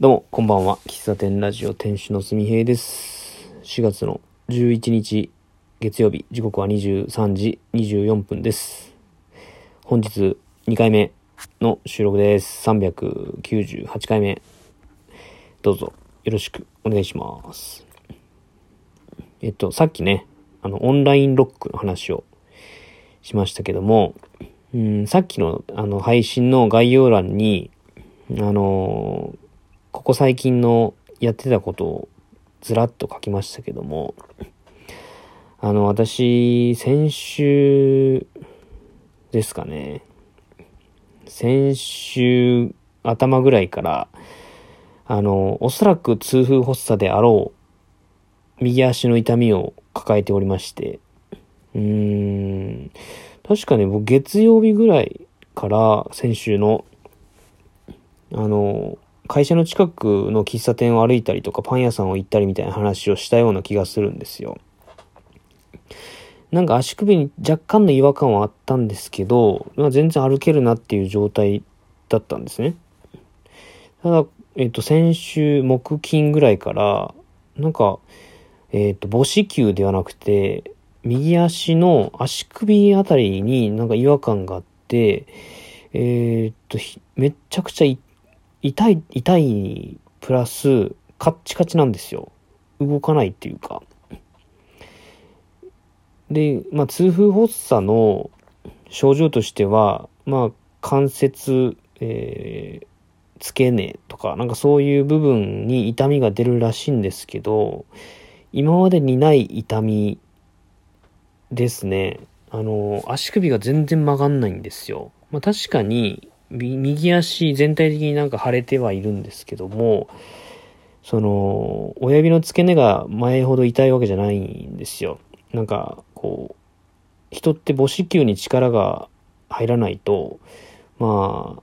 どうも、こんばんは。喫茶店ラジオ店主のすみへいです。4月の11日月曜日、時刻は23時24分です。本日2回目の収録です。398回目。どうぞよろしくお願いします。えっと、さっきね、あの、オンラインロックの話をしましたけども、うん、さっきのあの配信の概要欄に、あのーここ最近のやってたことをずらっと書きましたけども、あの、私、先週ですかね、先週頭ぐらいから、あの、おそらく痛風発作であろう、右足の痛みを抱えておりまして、うーん、確かね、僕月曜日ぐらいから先週の、あの、会社の近くの喫茶店を歩いたりとかパン屋さんを行ったりみたいな話をしたような気がするんですよ。なんか足首に若干の違和感はあったんですけど、まあ、全然歩けるなっていう状態だったんですね。ただ、えっ、と、先週木金ぐらいから、なんか、えっ、と、母子球ではなくて、右足の足首あたりになんか違和感があって、えっ、と、めっちゃくちゃい痛い、痛いプラス、カッチカチなんですよ。動かないっていうか。で、まあ、痛風発作の症状としては、まあ、関節、えー付け根とか、なんかそういう部分に痛みが出るらしいんですけど、今までにない痛みですね。あの、足首が全然曲がんないんですよ。まあ確かに、右足全体的になんか腫れてはいるんですけども、その、親指の付け根が前ほど痛いわけじゃないんですよ。なんか、こう、人って母子球に力が入らないと、ま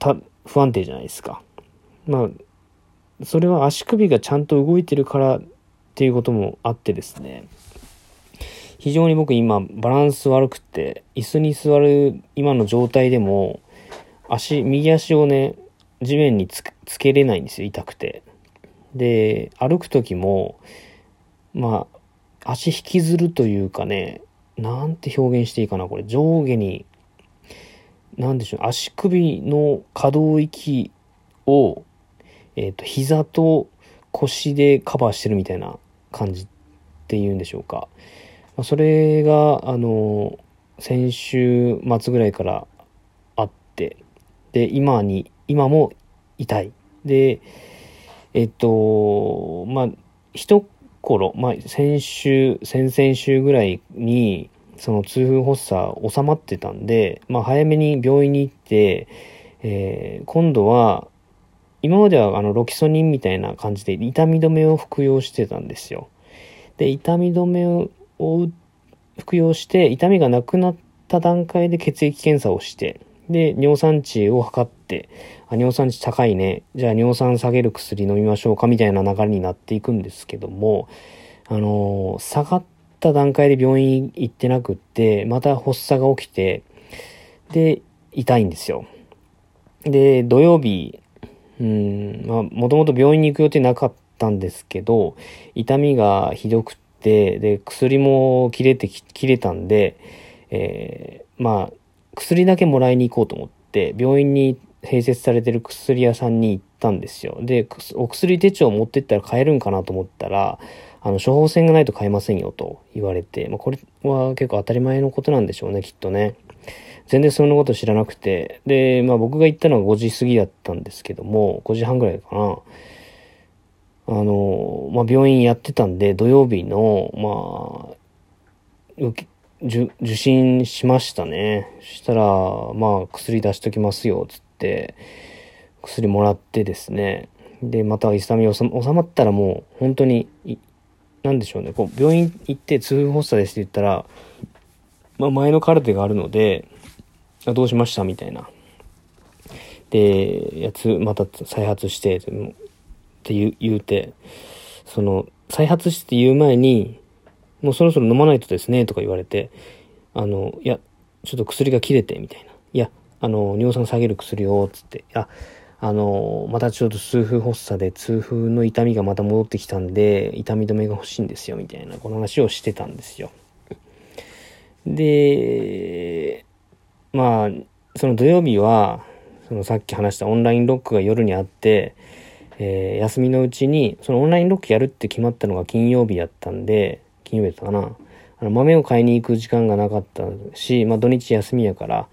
あ、不安定じゃないですか。まあ、それは足首がちゃんと動いてるからっていうこともあってですね。非常に僕今バランス悪くて、椅子に座る今の状態でも、足、右足をね、地面につつけれないんですよ、痛くて。で、歩く時も、まあ、足引きずるというかね、なんて表現していいかな、これ。上下に、なんでしょう、足首の可動域を、えっ、と、膝と腰でカバーしてるみたいな感じっていうんでしょうか。まあそれが、あの、先週末ぐらいからあって、で、今に、今も痛い。で、えっと、まあ、一頃、まあ、先週、先々週ぐらいに、その痛風発作収まってたんで、まあ、早めに病院に行って、えー今度は、今まではあのロキソニンみたいな感じで痛み止めを服用してたんですよ。で、痛み止めを服用して痛みがなくなった段階で血液検査をして、で、尿酸値を測って、あ、尿酸値高いね。じゃあ尿酸下げる薬飲みましょうかみたいな流れになっていくんですけども、あのー下がった段階で病院行ってなくって、また発作が起きて、で、痛いんですよ。で、土曜日、うん、まあ、もともと病院に行く予定なかったんですけど、痛みがひどくって、で、薬も切れてき、切れたんで、えーまあ、薬だけもらいに行こうと思って、病院に併設されてる薬屋さんに行ったんですよ。で、お薬手帳を持ってったら買えるんかなと思ったら、あの、処方箋がないと買えませんよと言われて、まあ、これは結構当たり前のことなんでしょうね、きっとね。全然そんなこと知らなくて。で、まあ僕が行ったのが5時過ぎだったんですけども、5時半ぐらいかな。あの、まあ病院やってたんで、土曜日の、まあ、受受診しましたね。そしたら、まあ薬出しときますよ、つって、薬もらってですね。で、また痛み収ま収まったらもう本当に、なんでしょうね、こう病院行って痛風発作ですって言ったら、まあ前のカルテがあるので、あどうしましたみたいな。で、やつ、また再発して、って言うて、その、再発して言う前に、もうそろそろ飲まないとですね、とか言われて、あの、いや、ちょっと薬が切れて、みたいな。いや、あの、尿酸下げる薬を、つって、あ、あの、またちょっと痛風発作で痛風の痛みがまた戻ってきたんで、痛み止めが欲しいんですよ、みたいな、この話をしてたんですよ。で、まあ、その土曜日は、そのさっき話したオンラインロックが夜にあって、えー、休みのうちに、そのオンラインロックやるって決まったのが金曜日やったんで、金曜日だったかな。あの、豆を買いに行く時間がなかったし、まあ土日休みやから、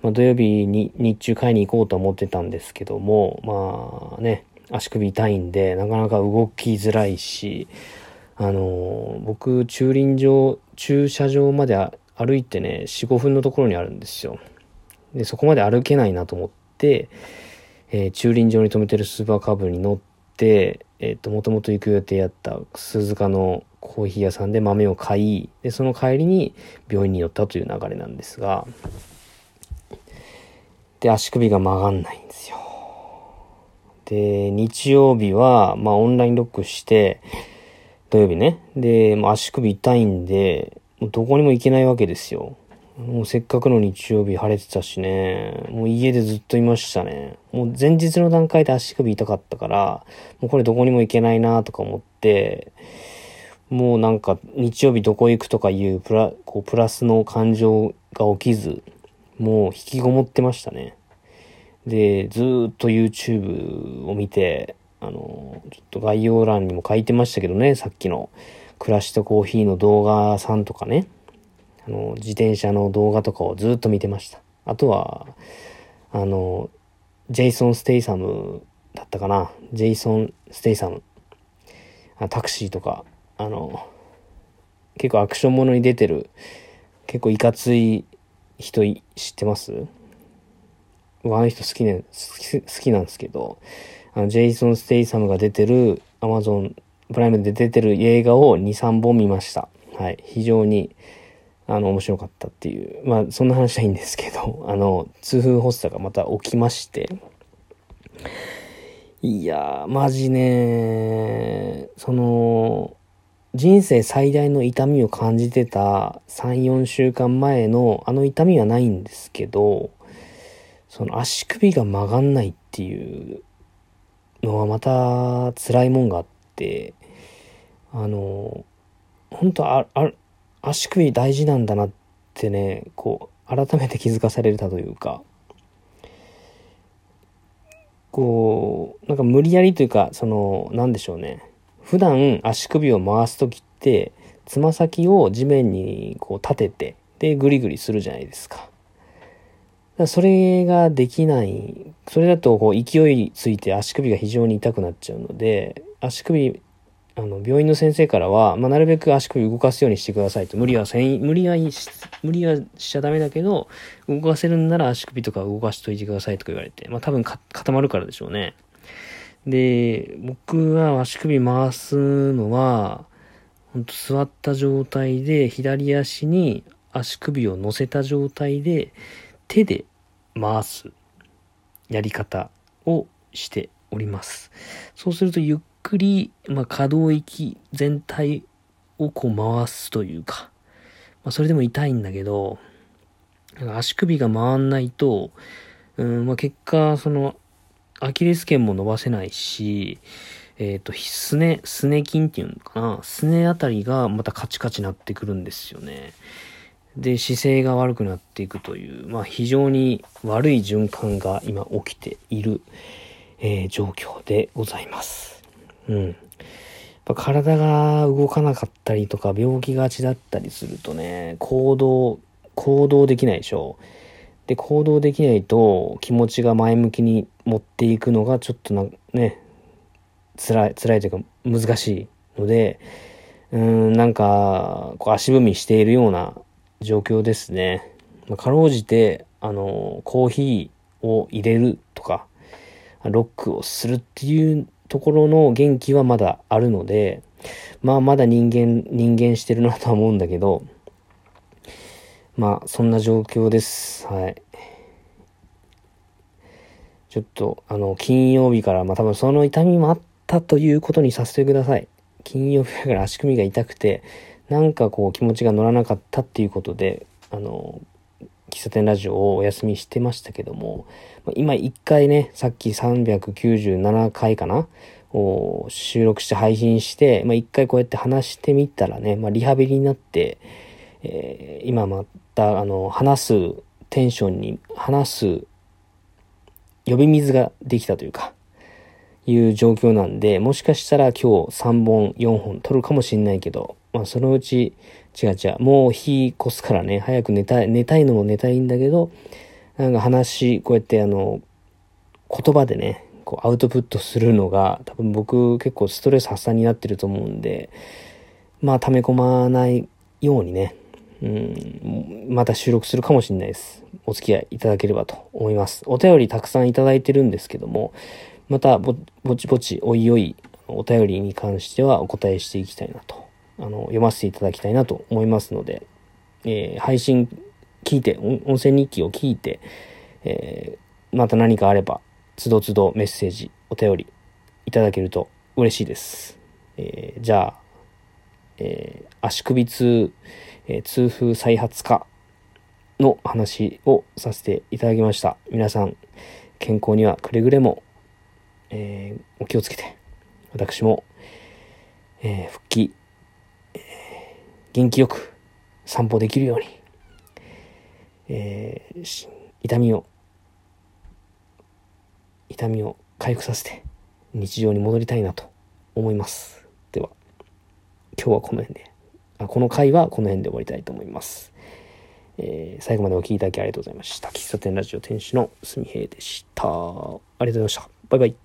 まあ土曜日に日中買いに行こうと思ってたんですけども、まあね、足首痛いんで、なかなか動きづらいし、あのー、僕、駐輪場、駐車場まで歩いてね、4、5分のところにあるんですよ。で、そこまで歩けないなと思って、えー、駐輪場に止めてるスーパーカブに乗って、えっ、ー、と、もともと行く予定やった鈴鹿のコーヒー屋さんで豆を買い、で、その帰りに病院に寄ったという流れなんですが、で、足首が曲がんないんですよ。で、日曜日は、まあ、オンラインロックして、土曜日ね。で、もう足首痛いんで、もうどこにも行けないわけですよ。もうせっかくの日曜日晴れてたしね、もう家でずっといましたね。もう前日の段階で足首痛かったから、もうこれどこにも行けないなとか思って、もうなんか日曜日どこ行くとかいうプラ、こうプラスの感情が起きず、もう引きこもってましたね。で、ずっと YouTube を見て、あの、ちょっと概要欄にも書いてましたけどね、さっきの暮らしとコーヒーの動画さんとかね。あの、自転車の動画とかをずっと見てました。あとは、あの、ジェイソン・ステイサムだったかな。ジェイソン・ステイサム。あタクシーとか、あの、結構アクションものに出てる、結構いかつい人知ってます？あの人好きね、好きなんですけど、あの、ジェイソン・ステイサムが出てる、アマゾンプライムで出てる映画を2、3本見ました。はい。非常にあの、面白かったっていう、まあ、そんな話はいいんですけど、あの、痛風発作がまた起きまして、いやー、マジねその、人生最大の痛みを感じてた3、4週間前のあの痛みはないんですけど、その足首が曲がんないっていうのはまた辛いもんがあって、あの、本当あ、あ、足首大事なんだなってね、こう、改めて気づかされたというか、こう、なんか無理やりというか、その、なんでしょうね。普段足首を回す時って、つま先を地面にこう立てて、で、ぐりぐりするじゃないですか。かそれができない。それだとこう勢いついて足首が非常に痛くなっちゃうので、足首あの、病院の先生からは、まあ、なるべく足首動かすようにしてくださいと。無理はせん、無理はし、無理はしちゃダメだけど、動かせるんなら足首とか動かしといてくださいとか言われて。まあ、多分固まるからでしょうね。で、僕は足首回すのは、ほんと座った状態で、左足に足首を乗せた状態で、手で回すやり方をしております。そうするとゆっくり、まあ、可動域全体をこう回すというか、まあ、それでも痛いんだけど、足首が回んないと、うんまあ、結果、その、アキレス腱も伸ばせないし、えっ、ー、と、すね、すね筋っていうのかな、すねあたりがまたカチカチなってくるんですよね。で、姿勢が悪くなっていくという、まあ非常に悪い循環が今起きている、えー、状況でございます。うん。やっぱ体が動かなかったりとか病気がちだったりするとね、行動、行動できないでしょ。で、行動できないと気持ちが前向きに持っていくのがちょっとな、ね、辛い、辛いというか難しいので、うん、なんか、こう足踏みしているような状況ですね。まあ、かろうじて、あの、コーヒーを入れるとか、ロックをするっていうところの元気はまだあるので、まあまだ人間、人間してるなとは思うんだけど、まあそんな状況です。はい。ちょっと、あの、金曜日から、まあ多分その痛みもあったということにさせてください。金曜日から足首が痛くて、なんかこう気持ちが乗らなかったっていうことで、あの、喫茶店ラジオをお休みしてましたけども、今一回ね、さっき397回かなを収録して配信して、まあ、一回こうやって話してみたらね、まあ、リハビリになって、えー、今また、あの、話すテンションに、話す呼び水ができたというか、いう状況なんで、もしかしたら今日3本、4本撮るかもしんないけど、まあそのうち、違う違う、もう日越すからね、早く寝たい、寝たいのも寝たいんだけど、なんか話、こうやってあの、言葉でね、こうアウトプットするのが、多分僕結構ストレス発散になってると思うんで、まあ溜め込まないようにね、うん、また収録するかもしれないです。お付き合いいただければと思います。お便りたくさんいただいてるんですけども、またぼちぼちおいおいお便りに関してはお答えしていきたいなと、あの、読ませていただきたいなと思いますので、えー、配信聞いて、音声日記を聞いて、えー、また何かあれば、つどつどメッセージ、お便りいただけると嬉しいです。えー、じゃあ、えー、足首痛、えー、痛風再発化の話をさせていただきました。皆さん、健康にはくれぐれも、えー、お気をつけて、私も、え、復帰、え、元気よく散歩できるように、え、痛みを、痛みを回復させて、日常に戻りたいなと思います。今日はこの辺で、あこの回はこの辺で終わりたいと思います。えー、最後までお聴きいただきありがとうございました。喫茶店ラジオ店主のすみへいでした。ありがとうございました。バイバイ。